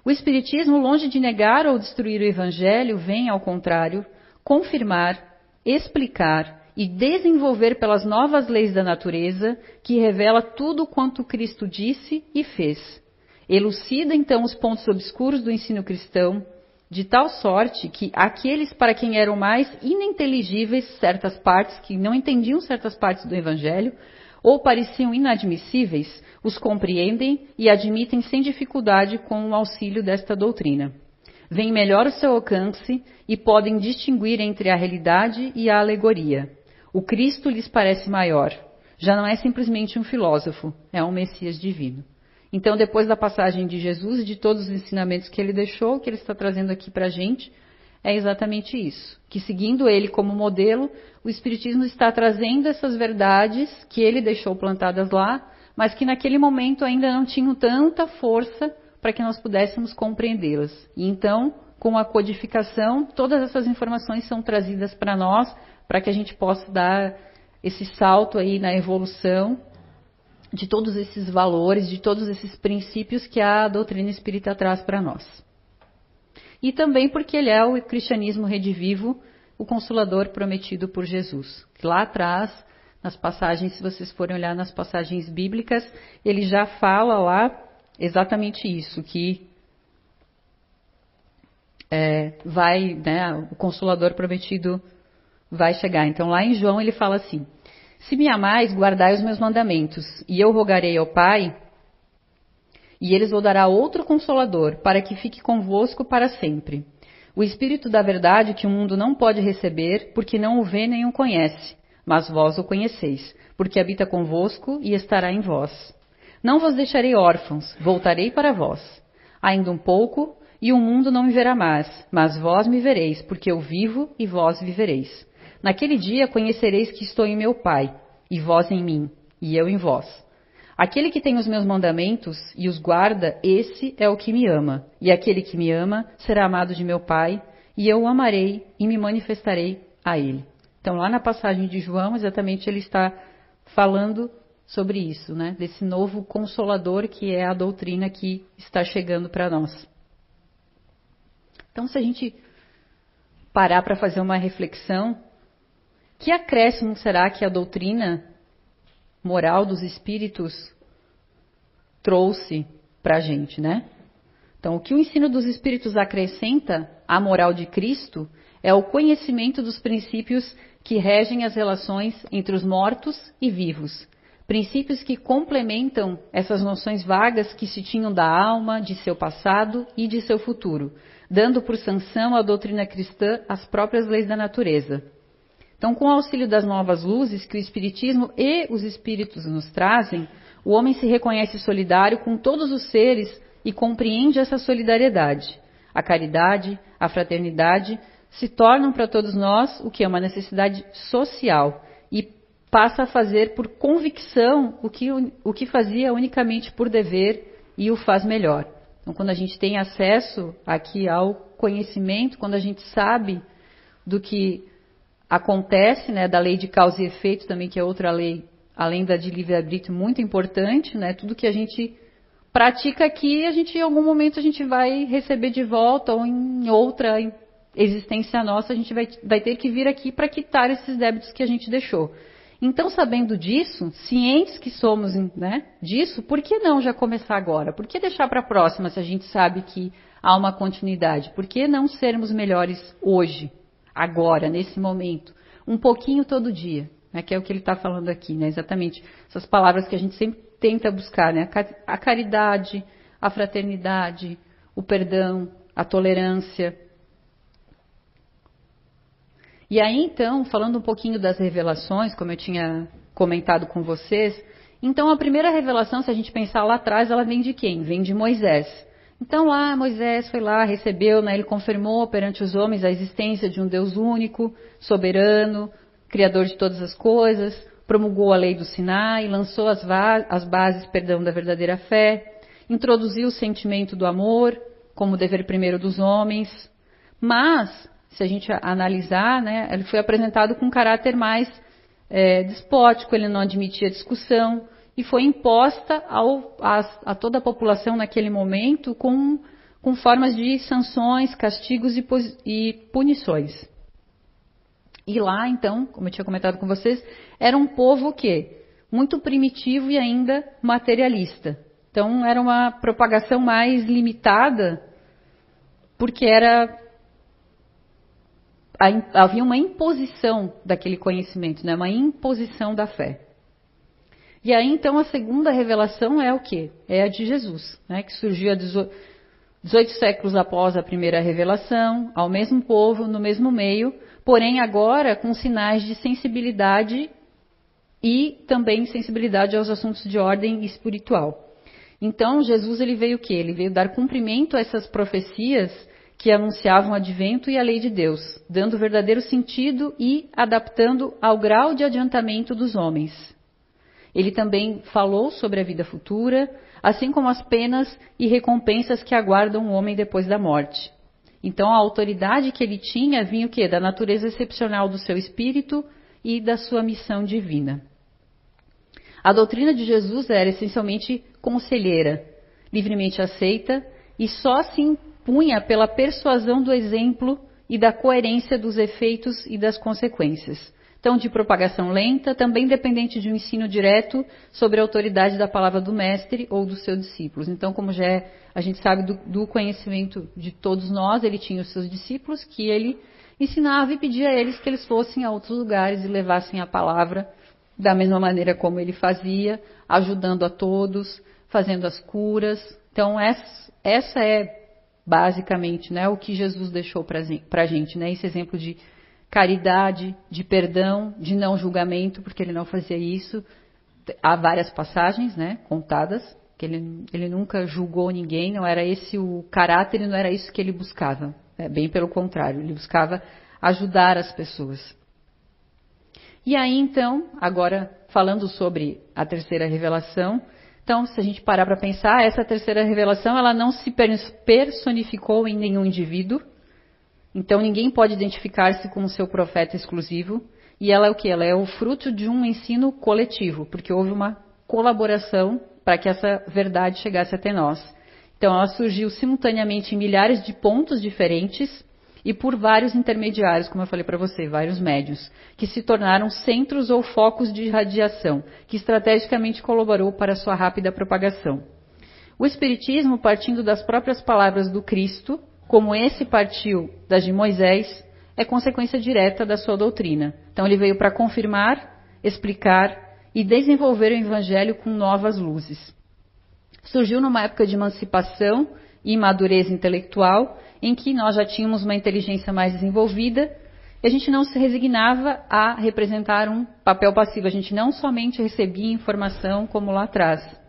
O Espiritismo, longe de negar ou destruir o Evangelho, vem, ao contrário, confirmar, explicar e desenvolver pelas novas leis da natureza, que revela tudo quanto Cristo disse e fez. Elucida então os pontos obscuros do ensino cristão, de tal sorte que aqueles para quem eram mais ininteligíveis certas partes, que não entendiam certas partes do Evangelho, ou pareciam inadmissíveis, os compreendem e admitem sem dificuldade com o auxílio desta doutrina. Vem melhor o seu alcance e podem distinguir entre a realidade e a alegoria. O Cristo lhes parece maior. Já não é simplesmente um filósofo, é um Messias divino. Então, depois da passagem de Jesus e de todos os ensinamentos que ele deixou, que ele está trazendo aqui para a gente, é exatamente isso. Que seguindo ele como modelo, o Espiritismo está trazendo essas verdades que ele deixou plantadas lá, mas que naquele momento ainda não tinham tanta força para que nós pudéssemos compreendê-las. E então, com a codificação, todas essas informações são trazidas para nós para que a gente possa dar esse salto aí na evolução de todos esses valores, de todos esses princípios que a doutrina espírita traz para nós. E também porque ele é o cristianismo redivivo, o consolador prometido por Jesus. Lá atrás, nas passagens, se vocês forem olhar nas passagens bíblicas, ele já fala lá exatamente isso, que é, vai, né, o consolador prometido vai chegar. Então, lá em João, ele fala assim: Se me amais, guardai os meus mandamentos, e eu rogarei ao Pai, e eles vos dará outro consolador, para que fique convosco para sempre. O Espírito da Verdade que o mundo não pode receber, porque não o vê nem o conhece, mas vós o conheceis, porque habita convosco e estará em vós. Não vos deixarei órfãos, voltarei para vós. Ainda um pouco, e o mundo não me verá mais, mas vós me vereis, porque eu vivo e vós vivereis. Naquele dia conhecereis que estou em meu Pai, e vós em mim, e eu em vós. Aquele que tem os meus mandamentos e os guarda, esse é o que me ama. E aquele que me ama será amado de meu Pai, e eu o amarei e me manifestarei a ele. Então, lá na passagem de João, exatamente ele está falando sobre isso, né? Desse novo consolador que é a doutrina que está chegando para nós. Então, se a gente parar para fazer uma reflexão, que acréscimo será que a doutrina moral dos espíritos trouxe para a gente, né? Então, o que o ensino dos espíritos acrescenta à moral de Cristo é o conhecimento dos princípios que regem as relações entre os mortos e vivos. Princípios que complementam essas noções vagas que se tinham da alma, de seu passado e de seu futuro, dando por sanção à doutrina cristã as próprias leis da natureza. Então, com o auxílio das novas luzes que o Espiritismo e os Espíritos nos trazem, o homem se reconhece solidário com todos os seres e compreende essa solidariedade. A caridade, a fraternidade se tornam para todos nós o que é uma necessidade social e passa a fazer por convicção o que, o que fazia unicamente por dever e o faz melhor. Então, quando a gente tem acesso aqui ao conhecimento, quando a gente sabe do que acontece, né, da lei de causa e efeito também, que é outra lei, além da de livre-arbítrio, muito importante, né, tudo que a gente pratica aqui, a gente em algum momento a gente vai receber de volta ou em outra existência nossa, a gente vai, vai ter que vir aqui para quitar esses débitos que a gente deixou. Então, sabendo disso, cientes que somos né, disso, por que não já começar agora? Por que deixar para a próxima se a gente sabe que há uma continuidade? Por que não sermos melhores hoje, agora, nesse momento? Um pouquinho todo dia, né, que é o que ele está falando aqui, né, exatamente essas palavras que a gente sempre tenta buscar, né, a caridade, a fraternidade, o perdão, a tolerância, e aí, então, falando um pouquinho das revelações, como eu tinha comentado com vocês, então a primeira revelação, se a gente pensar lá atrás, ela vem de quem? Vem de Moisés. Então lá, Moisés foi lá, recebeu, né, ele confirmou perante os homens a existência de um Deus único, soberano, criador de todas as coisas, promulgou a lei do Sinai, lançou as, as bases, perdão, da verdadeira fé, introduziu o sentimento do amor como dever primeiro dos homens, mas se a gente analisar, né, ele foi apresentado com um caráter mais é, despótico, ele não admitia discussão e foi imposta ao, a, a, toda a população naquele momento com, com formas de sanções, castigos e, e punições. E lá, então, como eu tinha comentado com vocês, era um povo que muito primitivo e ainda materialista. Então, era uma propagação mais limitada, porque era havia uma imposição daquele conhecimento, né? uma imposição da fé. E aí então a segunda revelação é o que? É a de Jesus, né? que surgiu 18 séculos após a primeira revelação, ao mesmo povo, no mesmo meio, porém agora com sinais de sensibilidade e também sensibilidade aos assuntos de ordem espiritual. Então Jesus ele veio o que? Ele veio dar cumprimento a essas profecias que anunciavam o advento e a lei de Deus, dando verdadeiro sentido e adaptando ao grau de adiantamento dos homens. Ele também falou sobre a vida futura, assim como as penas e recompensas que aguardam o homem depois da morte. Então a autoridade que ele tinha vinha o quê? Da natureza excepcional do seu espírito e da sua missão divina. A doutrina de Jesus era essencialmente conselheira, livremente aceita e só se punha pela persuasão do exemplo e da coerência dos efeitos e das consequências. Então, de propagação lenta, também dependente de um ensino direto sobre a autoridade da palavra do mestre ou dos seus discípulos. Então, como já é, a gente sabe do, do conhecimento de todos nós, ele tinha os seus discípulos que ele ensinava e pedia a eles que eles fossem a outros lugares e levassem a palavra da mesma maneira como ele fazia, ajudando a todos, fazendo as curas. Então, essa, essa é basicamente, né, o que Jesus deixou para a gente, né, esse exemplo de caridade, de perdão, de não julgamento, porque ele não fazia isso. Há várias passagens, né, contadas, que ele, ele nunca julgou ninguém, não era esse o caráter, não era isso que ele buscava. É, bem pelo contrário, ele buscava ajudar as pessoas. E aí então, agora falando sobre a terceira revelação, Então, se a gente parar para pensar, essa terceira revelação, ela não se personificou em nenhum indivíduo. Então, ninguém pode identificar-se com o seu profeta exclusivo. E ela é o que? Ela é o fruto de um ensino coletivo, porque houve uma colaboração para que essa verdade chegasse até nós. Então, ela surgiu simultaneamente em milhares de pontos diferentes e por vários intermediários, como eu falei para você, vários médios, que se tornaram centros ou focos de radiação, que estrategicamente colaborou para sua rápida propagação. O Espiritismo, partindo das próprias palavras do Cristo, como esse partiu das de Moisés, é consequência direta da sua doutrina. Então ele veio para confirmar, explicar e desenvolver o Evangelho com novas luzes. Surgiu numa época de emancipação e madureza intelectual em que nós já tínhamos uma inteligência mais desenvolvida e a gente não se resignava a representar um papel passivo. A gente não somente recebia informação como lá atrás.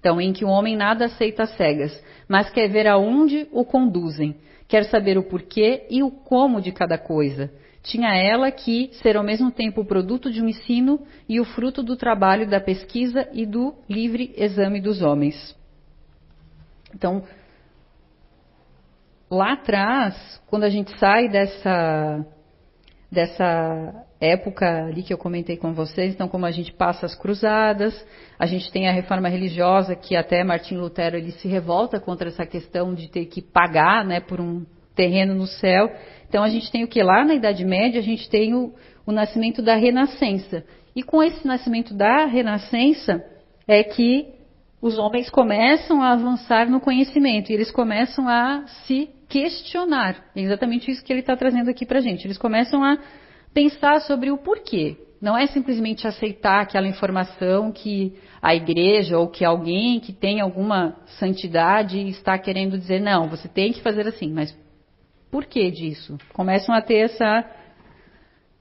Então, em que o homem nada aceita cegas, mas quer ver aonde o conduzem, quer saber o porquê e o como de cada coisa. Tinha ela que ser ao mesmo tempo o produto de um ensino e o fruto do trabalho da pesquisa e do livre exame dos homens. Então, lá atrás, quando a gente sai dessa, dessa época ali que eu comentei com vocês, então como a gente passa as cruzadas, a gente tem a reforma religiosa que até Martim Lutero ele se revolta contra essa questão de ter que pagar, né, por um terreno no céu. Então a gente tem o que lá na Idade Média a gente tem o, o nascimento da Renascença. E com esse nascimento da Renascença é que os homens começam a avançar no conhecimento e eles começam a se questionar. É exatamente isso que ele está trazendo aqui para a gente. Eles começam a pensar sobre o porquê. Não é simplesmente aceitar aquela informação que a igreja ou que alguém que tem alguma santidade está querendo dizer, não, você tem que fazer assim, mas por que disso? Começam a ter essa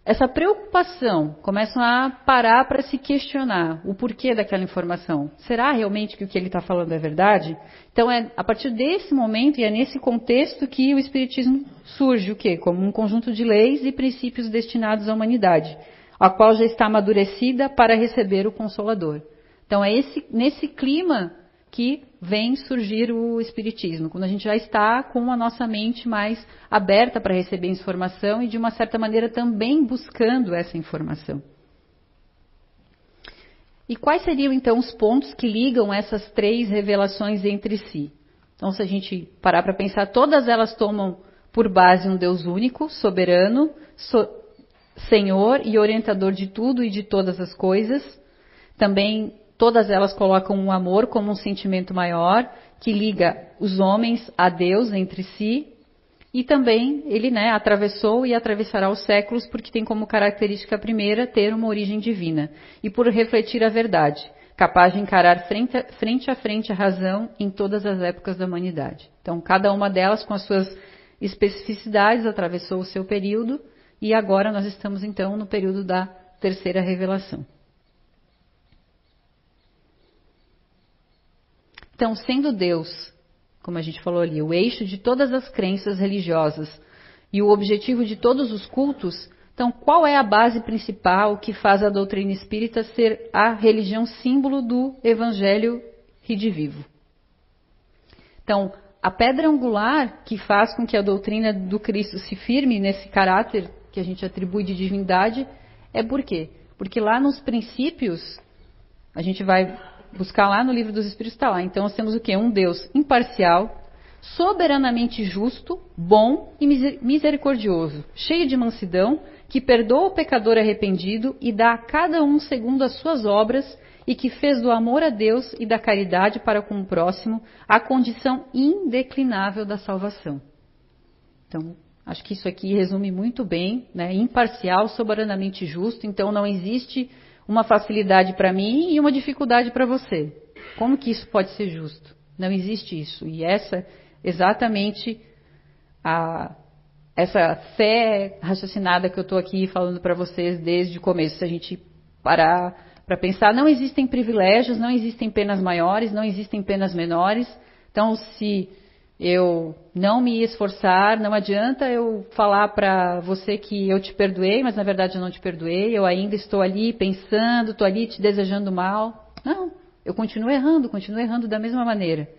essa preocupação, começam a parar para se questionar o porquê daquela informação. Será realmente que o que ele está falando é verdade? Então é a partir desse momento e é nesse contexto que o Espiritismo surge o quê? Como um conjunto de leis e princípios destinados à humanidade, a qual já está amadurecida para receber o Consolador. Então é esse, nesse clima que vem surgir o Espiritismo, quando a gente já está com a nossa mente mais aberta para receber informação e, de uma certa maneira, também buscando essa informação. E quais seriam então os pontos que ligam essas três revelações entre si? Então, se a gente parar para pensar, todas elas tomam por base um Deus único, soberano, so, Senhor e orientador de tudo e de todas as coisas. Também Todas elas colocam o amor como um sentimento maior que liga os homens a Deus entre si. E também ele né, atravessou e atravessará os séculos porque tem como característica primeira ter uma origem divina e por refletir a verdade, capaz de encarar frente a, frente a frente a razão em todas as épocas da humanidade. Então, cada uma delas com as suas especificidades atravessou o seu período e agora nós estamos então no período da terceira revelação. Então, sendo Deus, como a gente falou ali, o eixo de todas as crenças religiosas e o objetivo de todos os cultos, então qual é a base principal que faz a doutrina espírita ser a religião símbolo do evangelho redivivo? Então, a pedra angular que faz com que a doutrina do Cristo se firme nesse caráter que a gente atribui de divindade é por quê? Porque lá nos princípios, a gente vai buscar lá no livro dos Espíritos está lá. Então nós temos o que? Um Deus imparcial, soberanamente justo, bom e misericordioso, cheio de mansidão, que perdoa o pecador arrependido e dá a cada um segundo as suas obras e que fez do amor a Deus e da caridade para com o próximo a condição indeclinável da salvação. Então, acho que isso aqui resume muito bem, né? Imparcial, soberanamente justo, então não existe uma facilidade para mim e uma dificuldade para você. Como que isso pode ser justo? Não existe isso. E essa exatamente a essa fé raciocinada que eu estou aqui falando para vocês desde o começo. Se a gente parar para pensar, não existem privilégios, não existem penas maiores, não existem penas menores. Então, se eu não me esforçar, não adianta eu falar para você que eu te perdoei, mas na verdade eu não te perdoei, eu ainda estou ali pensando, estou ali te desejando mal. Não, Eu continuo errando, continuo errando da mesma maneira.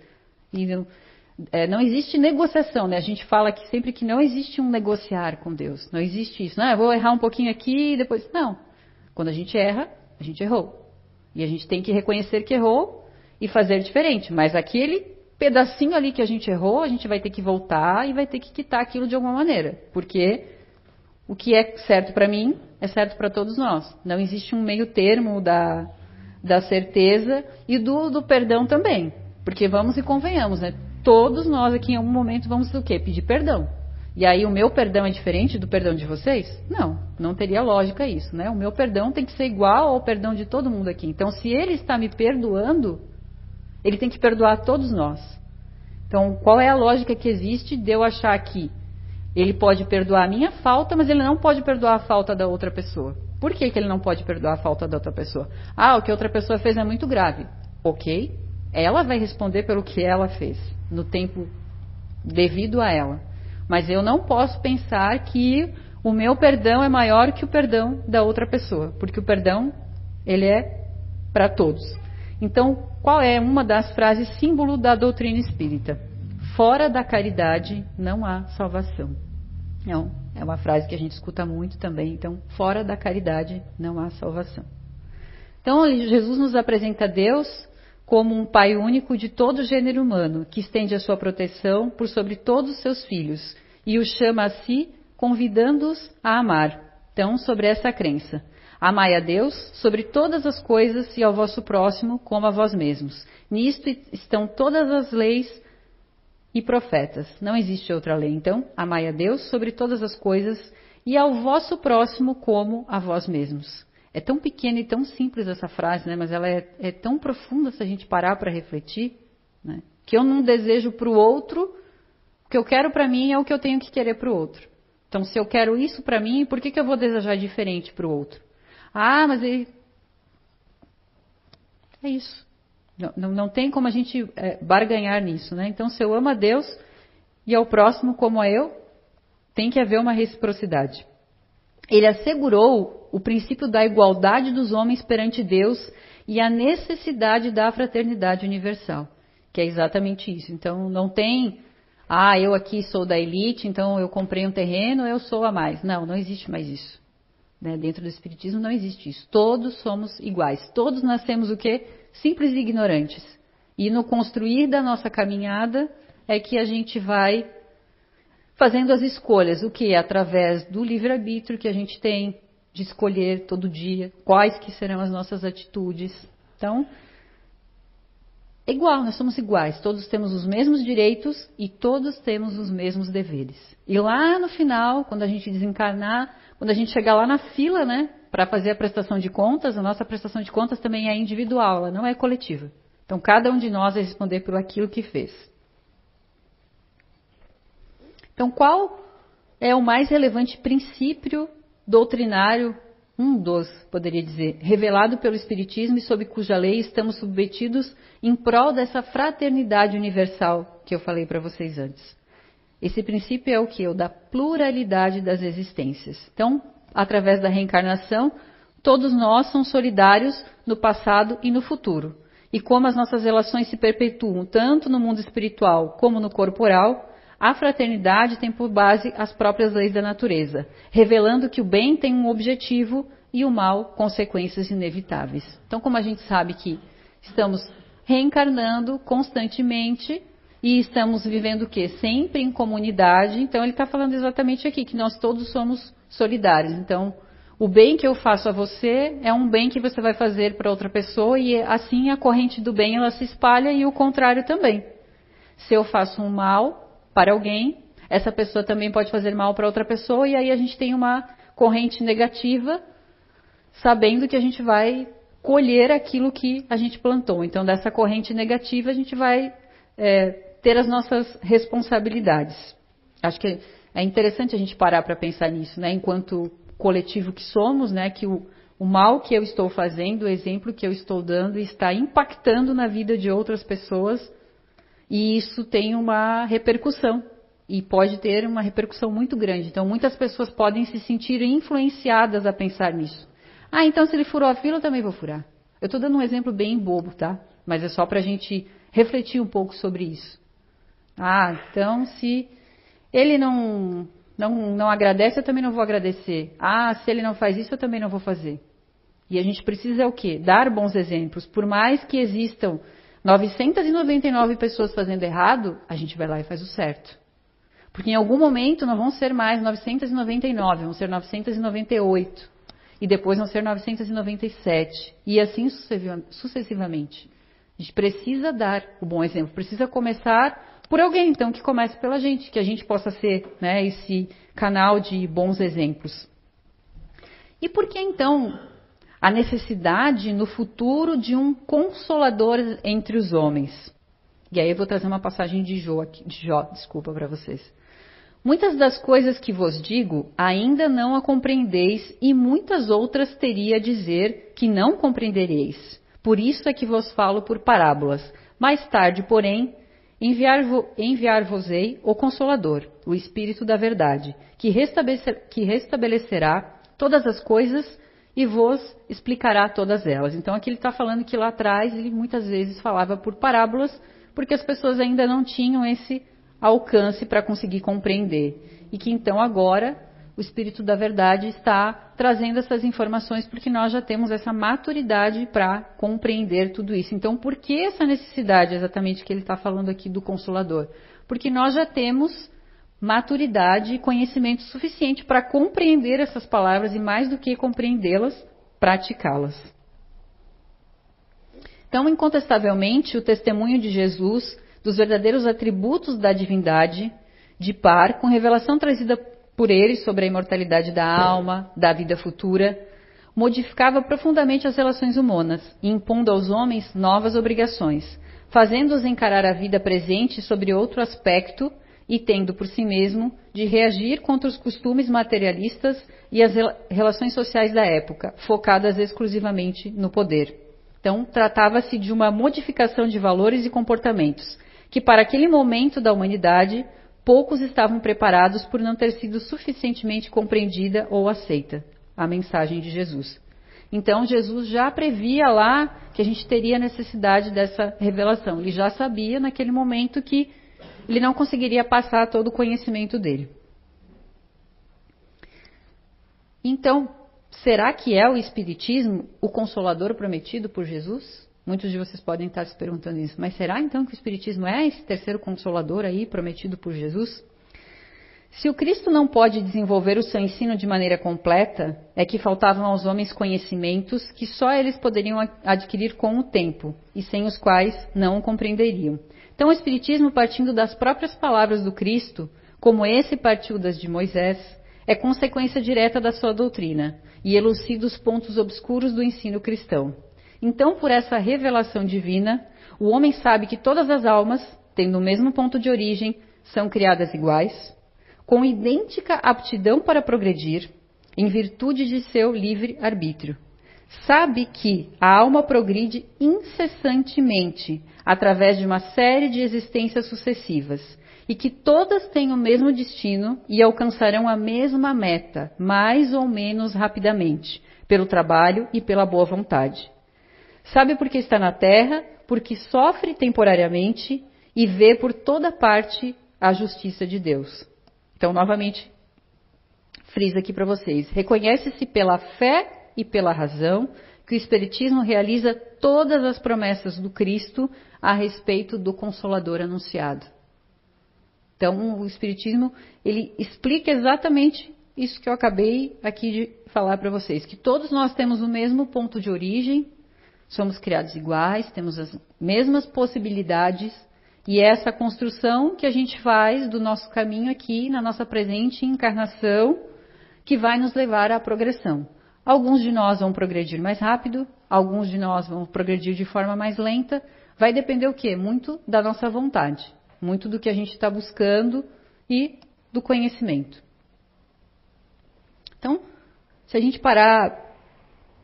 E não, é, não existe negociação, né? A gente fala que sempre que não existe um negociar com Deus. Não existe isso. Não, eu vou errar um pouquinho aqui e depois. Não. Quando a gente erra, a gente errou. E a gente tem que reconhecer que errou e fazer diferente. Mas aquele pedacinho ali que a gente errou, a gente vai ter que voltar e vai ter que quitar aquilo de alguma maneira. Porque o que é certo para mim é certo para todos nós. Não existe um meio termo da, da certeza e do, do perdão também. Porque vamos e convenhamos, né? Todos nós aqui em algum momento vamos o quê? Pedir perdão. E aí o meu perdão é diferente do perdão de vocês? Não, não teria lógica isso, né? O meu perdão tem que ser igual ao perdão de todo mundo aqui. Então, se ele está me perdoando, ele tem que perdoar todos nós. Então, qual é a lógica que existe de eu achar que ele pode perdoar a minha falta, mas ele não pode perdoar a falta da outra pessoa? Por que, que ele não pode perdoar a falta da outra pessoa? Ah, o que a outra pessoa fez é muito grave. Ok, ela vai responder pelo que ela fez, no tempo devido a ela. Mas eu não posso pensar que o meu perdão é maior que o perdão da outra pessoa, porque o perdão ele é para todos. Então, qual é uma das frases símbolo da doutrina espírita? Fora da caridade não há salvação. Não, é uma frase que a gente escuta muito também. Então, fora da caridade não há salvação. Então, Jesus nos apresenta Deus como um Pai único de todo o gênero humano, que estende a sua proteção por sobre todos os seus filhos e os chama a si, convidando-os a amar. Então, sobre essa crença. Amai a Deus sobre todas as coisas e ao vosso próximo como a vós mesmos. Nisto estão todas as leis e profetas. Não existe outra lei. Então, amai a Deus sobre todas as coisas e ao vosso próximo como a vós mesmos. É tão pequena e tão simples essa frase, né? mas ela é, é tão profunda se a gente parar para refletir, né? que eu não desejo para o outro, o que eu quero para mim é o que eu tenho que querer para o outro. Então, se eu quero isso para mim, por que, que eu vou desejar diferente para o outro? Ah, mas ele. É isso. Não, não, tem como a gente é, barganhar nisso, né? Então, se eu amo a Deus e ao próximo como a eu, tem que haver uma reciprocidade. Ele assegurou o princípio da igualdade dos homens perante Deus e a necessidade da fraternidade universal, que é exatamente isso. Então, não tem, ah, eu aqui sou da elite, então eu comprei um terreno, eu sou a mais. Não, não existe mais isso. Né? Dentro do Espiritismo não existe isso. Todos somos iguais. Todos nascemos o quê? Simples e ignorantes. E no construir da nossa caminhada é que a gente vai fazendo as escolhas, o que? Através do livre-arbítrio que a gente tem, de escolher todo dia quais que serão as nossas atitudes. Então, é igual, nós somos iguais, todos temos os mesmos direitos e todos temos os mesmos deveres. E lá no final, quando a gente desencarnar, quando a gente chegar lá na fila, né, para fazer a prestação de contas, a nossa prestação de contas também é individual, ela não é coletiva. Então, cada um de nós vai responder por aquilo que fez. Então, qual é o mais relevante princípio doutrinário, um dos, poderia dizer, revelado pelo Espiritismo e sob cuja lei estamos submetidos em prol dessa fraternidade universal que eu falei para vocês antes. Esse princípio é o que? O da pluralidade das existências. Então, através da reencarnação, todos nós somos solidários no passado e no futuro. E como as nossas relações se perpetuam tanto no mundo espiritual como no corporal, a fraternidade tem por base as próprias leis da natureza, revelando que o bem tem um objetivo e o mal consequências inevitáveis. Então, como a gente sabe que estamos reencarnando constantemente e estamos vivendo o quê? Sempre em comunidade. Então, ele está falando exatamente aqui que nós todos somos solidários. Então, o bem que eu faço a você é um bem que você vai fazer para outra pessoa e assim a corrente do bem ela se espalha e o contrário também. Se eu faço um mal, para alguém, essa pessoa também pode fazer mal para outra pessoa, e aí a gente tem uma corrente negativa, sabendo que a gente vai colher aquilo que a gente plantou. Então, dessa corrente negativa, a gente vai é, ter as nossas responsabilidades. Acho que é interessante a gente parar para pensar nisso, né? Enquanto coletivo que somos, né? Que o, o mal que eu estou fazendo, o exemplo que eu estou dando, está impactando na vida de outras pessoas e isso tem uma repercussão e pode ter uma repercussão muito grande. Então, muitas pessoas podem se sentir influenciadas a pensar nisso. Ah, então se ele furou a fila, eu também vou furar. Eu estou dando um exemplo bem bobo, tá? mas é só para a gente refletir um pouco sobre isso. Ah, então se ele não, não, não agradece, eu também não vou agradecer. Ah, se ele não faz isso, eu também não vou fazer. E a gente precisa é o quê? Dar bons exemplos. Por mais que existam 999 pessoas fazendo errado, a gente vai lá e faz o certo. Porque em algum momento não vão ser mais 999, vão ser 998. E depois vão ser 997. E assim sucessivamente. A gente precisa dar o bom exemplo, precisa começar por alguém, então, que comece pela gente, que a gente possa ser né, esse canal de bons exemplos. E por que então a necessidade no futuro de um consolador entre os homens. E aí eu vou trazer uma passagem de Jó, de Jó desculpa para vocês. Muitas das coisas que vos digo ainda não a compreendeis, e muitas outras teria a dizer que não compreendereis. Por isso é que vos falo por parábolas. Mais tarde, porém, enviar-vos-ei o Consolador, o Espírito da Verdade, que restabelecerá todas as coisas e vos explicará todas elas. Então aqui ele está falando que lá atrás ele muitas vezes falava por parábolas, porque as pessoas ainda não tinham esse alcance para conseguir compreender. E que então agora o Espírito da Verdade está trazendo essas informações porque nós já temos essa maturidade para compreender tudo isso. Então, por que essa necessidade exatamente que ele está falando aqui do Consolador? Porque nós já temos maturidade e conhecimento suficiente para compreender essas palavras e, mais do que compreendê-las, praticá-las. Então, incontestavelmente, o testemunho de Jesus dos verdadeiros atributos da divindade, de par com revelação trazida por ele sobre a imortalidade da alma, da vida futura, modificava profundamente as relações humanas, impondo aos homens novas obrigações, fazendo-os encarar a vida presente sobre outro aspecto e tendo por si mesmo de reagir contra os costumes materialistas e as relações sociais da época, focadas exclusivamente no poder. Então, tratava-se de uma modificação de valores e comportamentos, que para aquele momento da humanidade poucos estavam preparados por não ter sido suficientemente compreendida ou aceita a mensagem de Jesus. Então, Jesus já previa lá que a gente teria necessidade dessa revelação. Ele já sabia naquele momento que ele não conseguiria passar todo o conhecimento dele. Então, será que é o Espiritismo o consolador prometido por Jesus? Muitos de vocês podem estar se perguntando isso, mas será então que o Espiritismo é esse terceiro consolador aí prometido por Jesus? Se o Cristo não pode desenvolver o seu ensino de maneira completa, é que faltavam aos homens conhecimentos que só eles poderiam adquirir com o tempo e sem os quais não o compreenderiam. Então, o Espiritismo, partindo das próprias palavras do Cristo, como esse partiu das de Moisés, é consequência direta da sua doutrina e elucida os pontos obscuros do ensino cristão. Então, por essa revelação divina, o homem sabe que todas as almas, tendo o mesmo ponto de origem, são criadas iguais, com idêntica aptidão para progredir, em virtude de seu livre arbítrio sabe que a alma progride incessantemente através de uma série de existências sucessivas e que todas têm o mesmo destino e alcançarão a mesma meta, mais ou menos rapidamente, pelo trabalho e pela boa vontade. Sabe por que está na terra? Porque sofre temporariamente e vê por toda parte a justiça de Deus. Então, novamente, frisa aqui para vocês. Reconhece-se pela fé e pela razão que o Espiritismo realiza todas as promessas do Cristo a respeito do Consolador anunciado. Então, o Espiritismo ele explica exatamente isso que eu acabei aqui de falar para vocês, que todos nós temos o mesmo ponto de origem, somos criados iguais, temos as mesmas possibilidades e é essa construção que a gente faz do nosso caminho aqui na nossa presente encarnação que vai nos levar à progressão. Alguns de nós vão progredir mais rápido, alguns de nós vão progredir de forma mais lenta. Vai depender o quê? Muito da nossa vontade, muito do que a gente está buscando e do conhecimento. Então, se a gente parar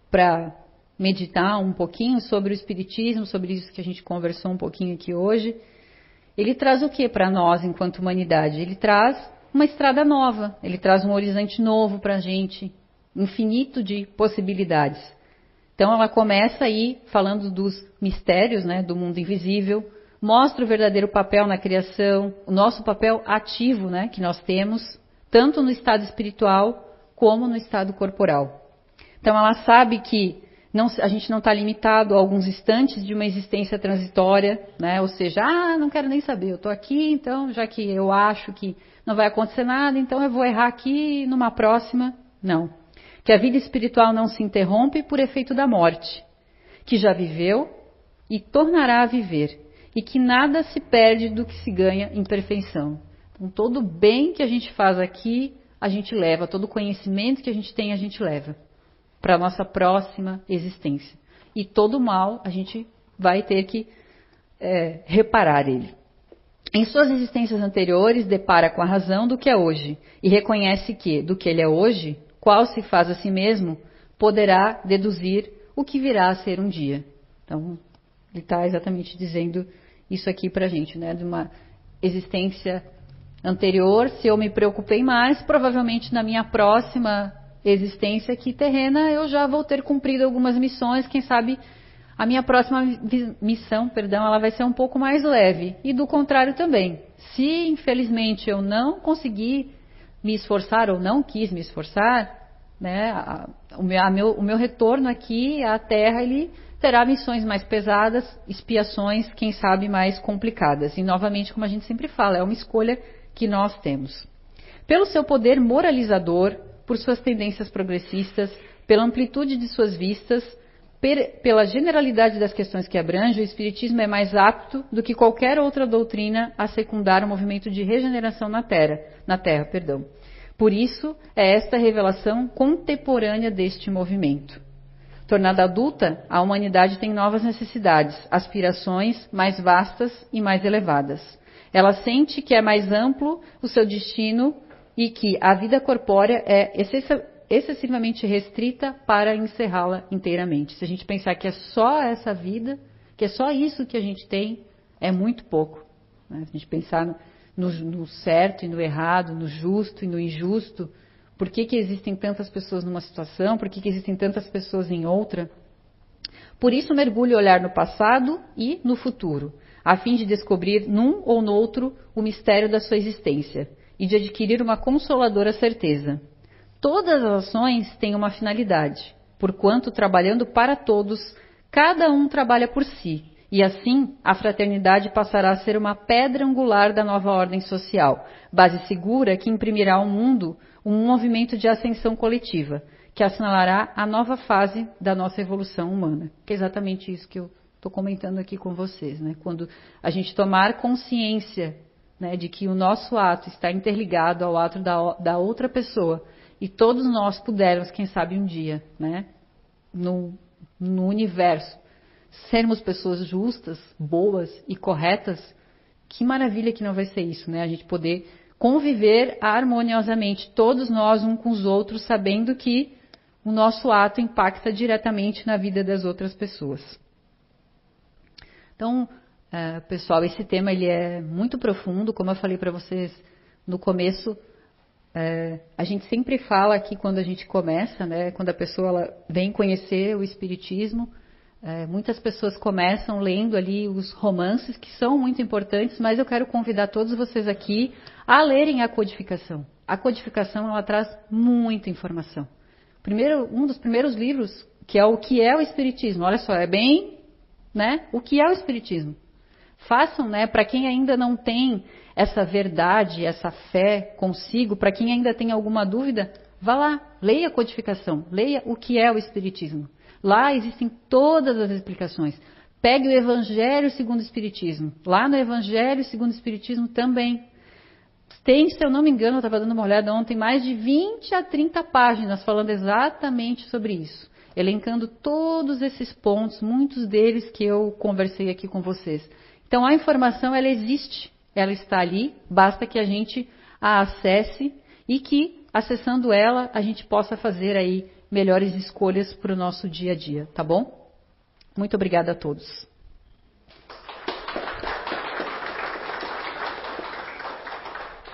para meditar um pouquinho sobre o Espiritismo, sobre isso que a gente conversou um pouquinho aqui hoje, ele traz o que para nós enquanto humanidade? Ele traz uma estrada nova, ele traz um horizonte novo para a gente, infinito de possibilidades. Então ela começa aí falando dos mistérios, né, do mundo invisível, mostra o verdadeiro papel na criação, o nosso papel ativo, né, que nós temos, tanto no estado espiritual como no estado corporal. Então ela sabe que não, a gente não está limitado a alguns instantes de uma existência transitória, né? Ou seja, ah, não quero nem saber, eu estou aqui, então já que eu acho que não vai acontecer nada, então eu vou errar aqui numa próxima. Não. Que a vida espiritual não se interrompe por efeito da morte, que já viveu e tornará a viver, e que nada se perde do que se ganha em perfeição. Então, todo bem que a gente faz aqui, a gente leva, todo conhecimento que a gente tem, a gente leva para a nossa próxima existência. E todo mal, a gente vai ter que é, reparar ele. Em suas existências anteriores, depara com a razão do que é hoje e reconhece que, do que ele é hoje, qual se faz a si mesmo, poderá deduzir o que virá a ser um dia. Então, ele está exatamente dizendo isso aqui para a gente, né? De uma existência anterior, se eu me preocupei mais, provavelmente na minha próxima existência aqui terrena eu já vou ter cumprido algumas missões, quem sabe a minha próxima missão, perdão, ela vai ser um pouco mais leve. E do contrário também. Se infelizmente eu não consegui me esforçar ou não quis me esforçar, né, a, o, meu, a meu, o meu retorno aqui à Terra ele terá missões mais pesadas, expiações, quem sabe mais complicadas. E novamente, como a gente sempre fala, é uma escolha que nós temos. Pelo seu poder moralizador, por suas tendências progressistas, pela amplitude de suas vistas, per, pela generalidade das questões que abrange, o Espiritismo é mais apto do que qualquer outra doutrina a secundar o movimento de regeneração na Terra. Na terra perdão. Por isso, é esta revelação contemporânea deste movimento. Tornada adulta, a humanidade tem novas necessidades, aspirações mais vastas e mais elevadas. Ela sente que é mais amplo o seu destino e que a vida corpórea é excessivamente restrita para encerrá-la inteiramente. Se a gente pensar que é só essa vida, que é só isso que a gente tem, é muito pouco. Né? Se a gente pensar no, no, certo e no errado, no justo e no injusto, por que, que existem tantas pessoas numa situação, por que, que existem tantas pessoas em outra? Por isso mergulhe olhar no passado e no futuro, a fim de descobrir num ou no outro o mistério da sua existência e de adquirir uma consoladora certeza Todas as ações têm uma finalidade, porquanto, trabalhando para todos, cada um trabalha por si, e assim a fraternidade passará a ser uma pedra angular da nova ordem social, base segura que imprimirá ao mundo um movimento de ascensão coletiva, que assinalará a nova fase da nossa evolução humana. Que é exatamente isso que eu estou comentando aqui com vocês. Né? Quando a gente tomar consciência né, de que o nosso ato está interligado ao ato da, da outra pessoa, e todos nós pudermos, quem sabe um dia, né, no, no universo, sermos pessoas justas, boas e corretas, que maravilha que não vai ser isso, né? A gente poder conviver harmoniosamente, todos nós um com os outros, sabendo que o nosso ato impacta diretamente na vida das outras pessoas. Então, uh, pessoal, esse tema ele é muito profundo, como eu falei para vocês no começo, é, a gente sempre fala aqui quando a gente começa, né, quando a pessoa vem conhecer o Espiritismo, é, muitas pessoas começam lendo ali os romances, que são muito importantes, mas eu quero convidar todos vocês aqui a lerem a codificação. A codificação ela traz muita informação. Primeiro, um dos primeiros livros, que é o que é o Espiritismo. Olha só, é bem, né? O que é o Espiritismo? Façam, né? Para quem ainda não tem essa verdade, essa fé consigo, para quem ainda tem alguma dúvida, vá lá, leia a codificação, leia o que é o Espiritismo. Lá existem todas as explicações. Pegue o Evangelho segundo o Espiritismo. Lá no Evangelho segundo o Espiritismo também. Tem, se eu não me engano, eu estava dando uma olhada ontem, mais de 20 a 30 páginas falando exatamente sobre isso. Elencando todos esses pontos, muitos deles que eu conversei aqui com vocês. Então a informação ela existe ela está ali, basta que a gente a acesse e que, acessando ela, a gente possa fazer aí melhores escolhas para o nosso dia a dia, tá bom? Muito obrigada a todos.